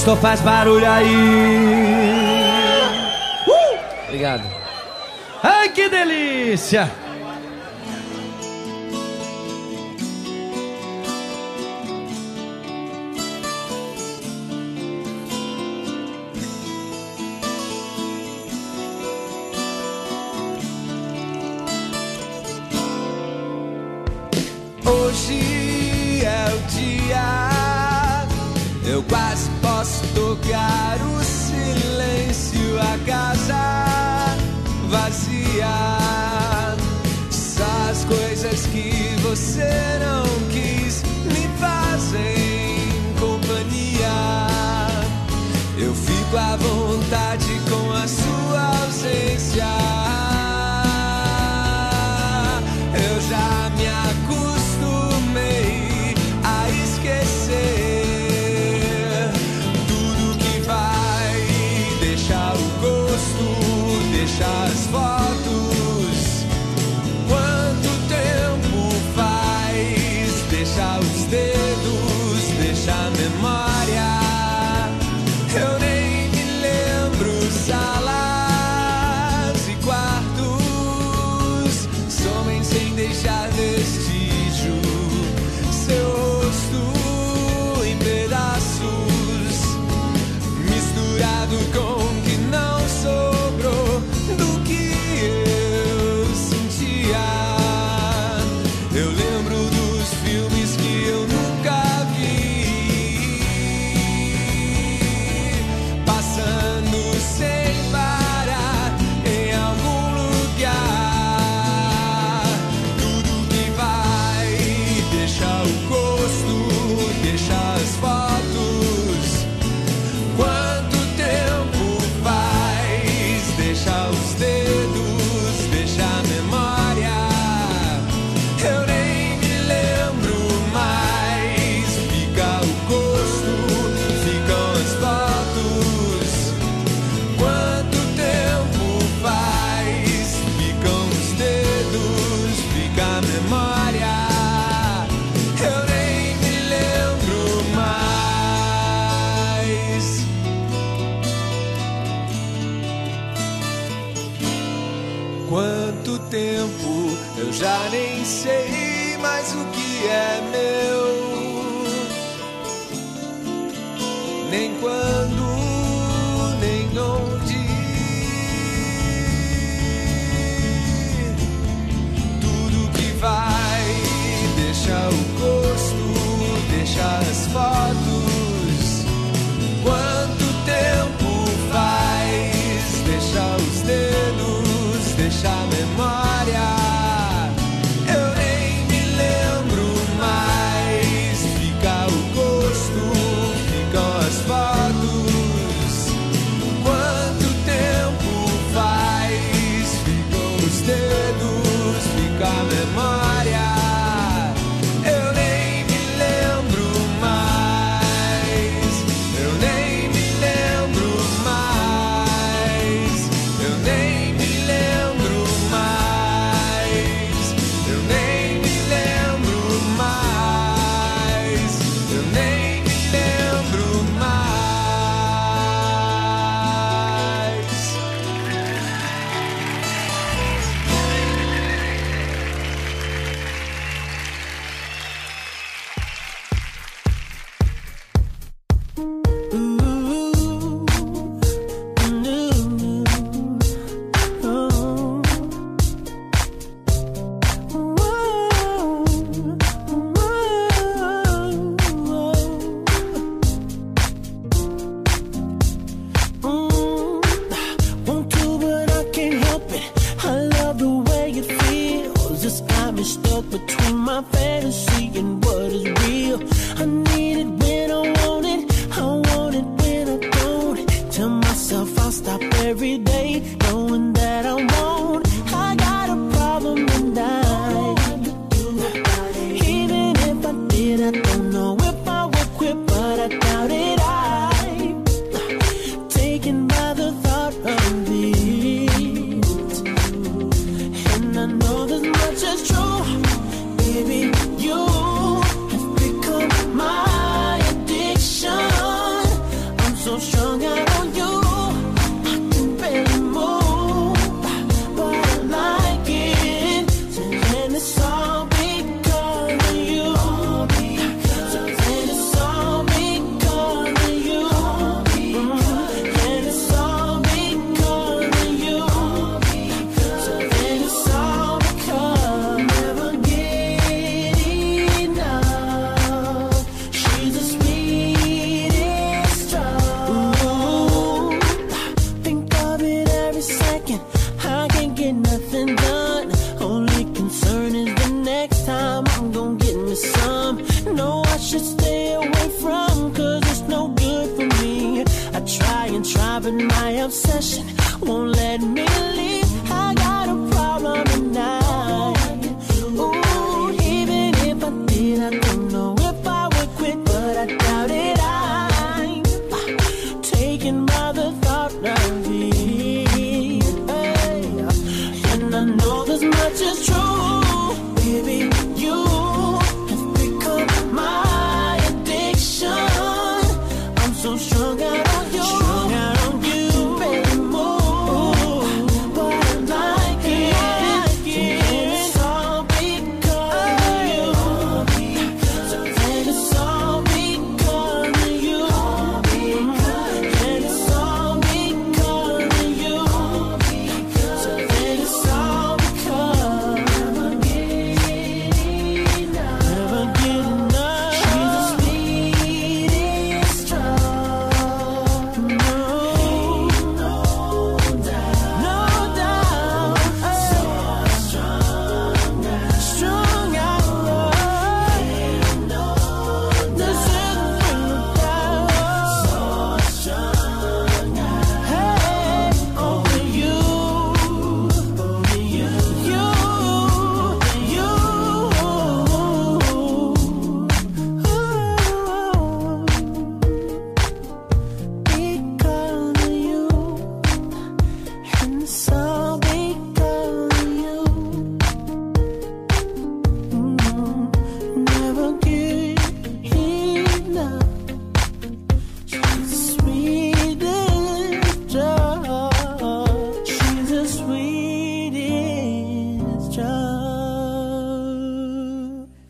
Gostou, faz barulho aí. Uh! Obrigado. Ai, que delícia!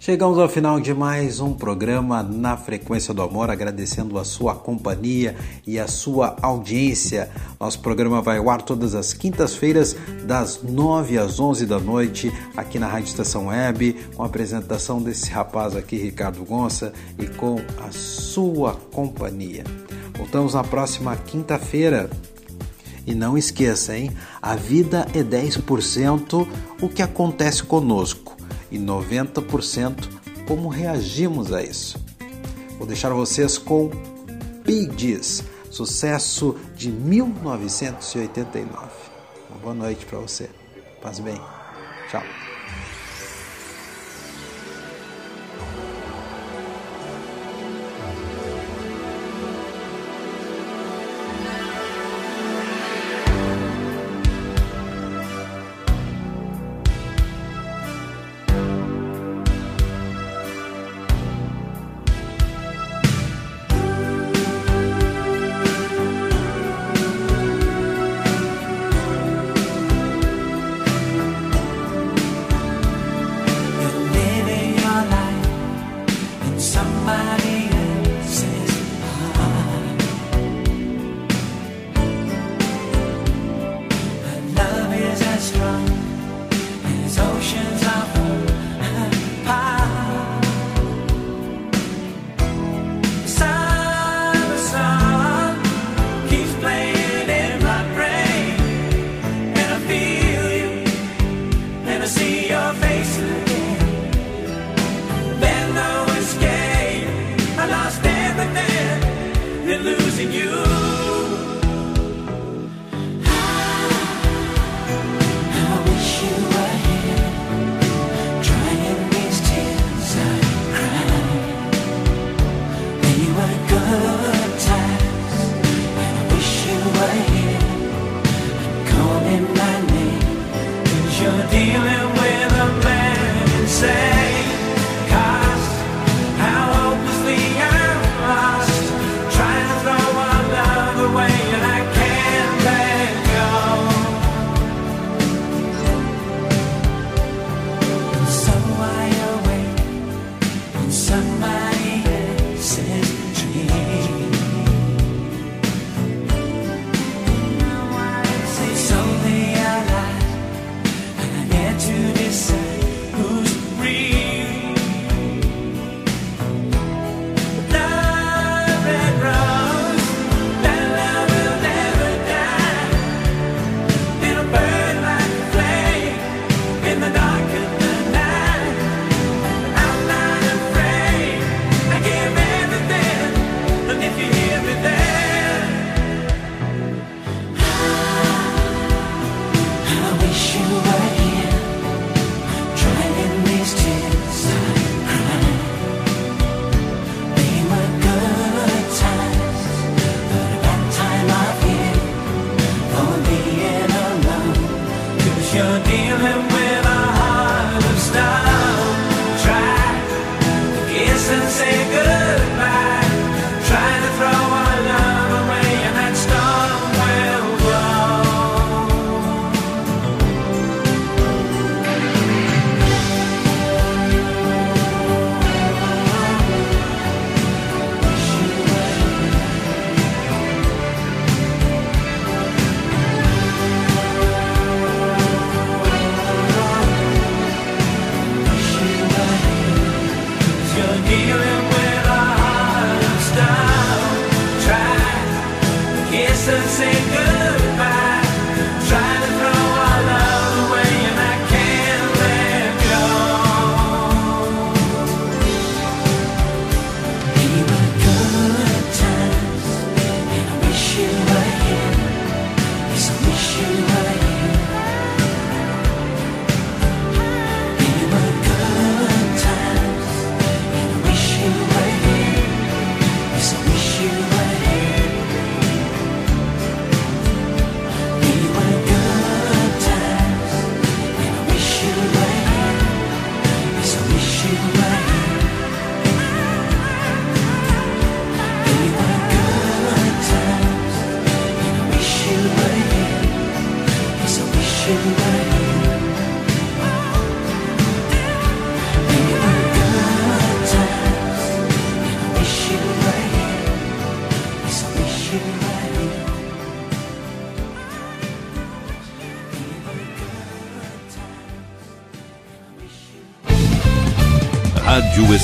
Chegamos ao final de mais um programa na Frequência do Amor, agradecendo a sua companhia e a sua audiência. Nosso programa vai ao ar todas as quintas-feiras, das 9 às 11 da noite, aqui na Rádio Estação Web, com a apresentação desse rapaz aqui, Ricardo Gonça, e com a sua companhia. Voltamos na próxima quinta-feira. E não esqueça, hein? A vida é 10% o que acontece conosco e 90% como reagimos a isso. Vou deixar vocês com Pides, sucesso de 1989. Uma boa noite para você. Paz bem. Tchau.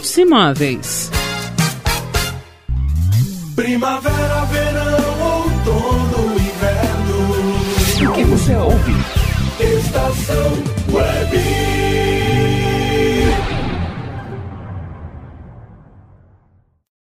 Hits Imóveis. Primavera, verão, outono, inverno. O que você ouve? Estação Web.